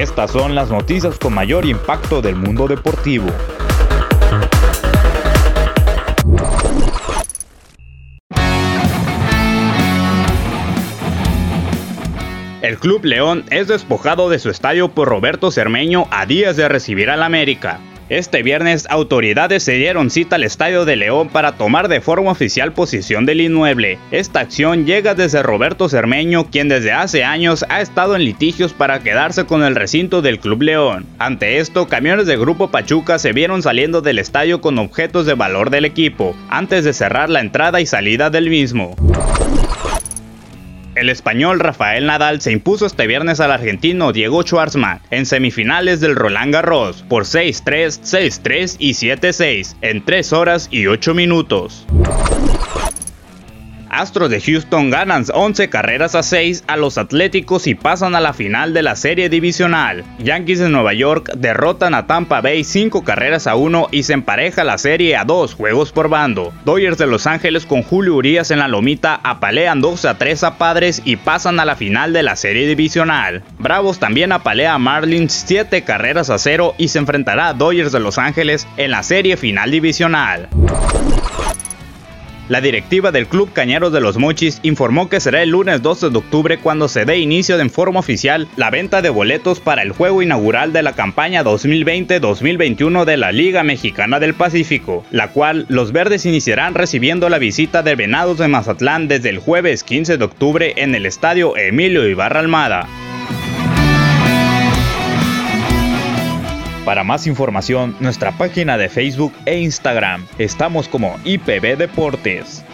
Estas son las noticias con mayor impacto del mundo deportivo. El Club León es despojado de su estadio por Roberto Cermeño a días de recibir al América. Este viernes, autoridades se dieron cita al Estadio de León para tomar de forma oficial posición del inmueble. Esta acción llega desde Roberto Cermeño, quien desde hace años ha estado en litigios para quedarse con el recinto del Club León. Ante esto, camiones de Grupo Pachuca se vieron saliendo del estadio con objetos de valor del equipo, antes de cerrar la entrada y salida del mismo. El español Rafael Nadal se impuso este viernes al argentino Diego Schwartzman en semifinales del Roland Garros por 6-3, 6-3 y 7-6 en 3 horas y 8 minutos. Astros de Houston ganan 11 carreras a 6 a los Atléticos y pasan a la final de la serie divisional. Yankees de Nueva York derrotan a Tampa Bay 5 carreras a 1 y se empareja la serie a 2 juegos por bando. Dodgers de Los Ángeles con Julio Urias en la lomita apalean 12 a 3 a Padres y pasan a la final de la serie divisional. Bravos también apalea a Marlins 7 carreras a 0 y se enfrentará a Dodgers de Los Ángeles en la serie final divisional. La directiva del Club Cañeros de los Mochis informó que será el lunes 12 de octubre cuando se dé inicio en forma oficial la venta de boletos para el juego inaugural de la campaña 2020-2021 de la Liga Mexicana del Pacífico, la cual los verdes iniciarán recibiendo la visita de Venados de Mazatlán desde el jueves 15 de octubre en el estadio Emilio Ibarra Almada. Para más información, nuestra página de Facebook e Instagram. Estamos como IPB Deportes.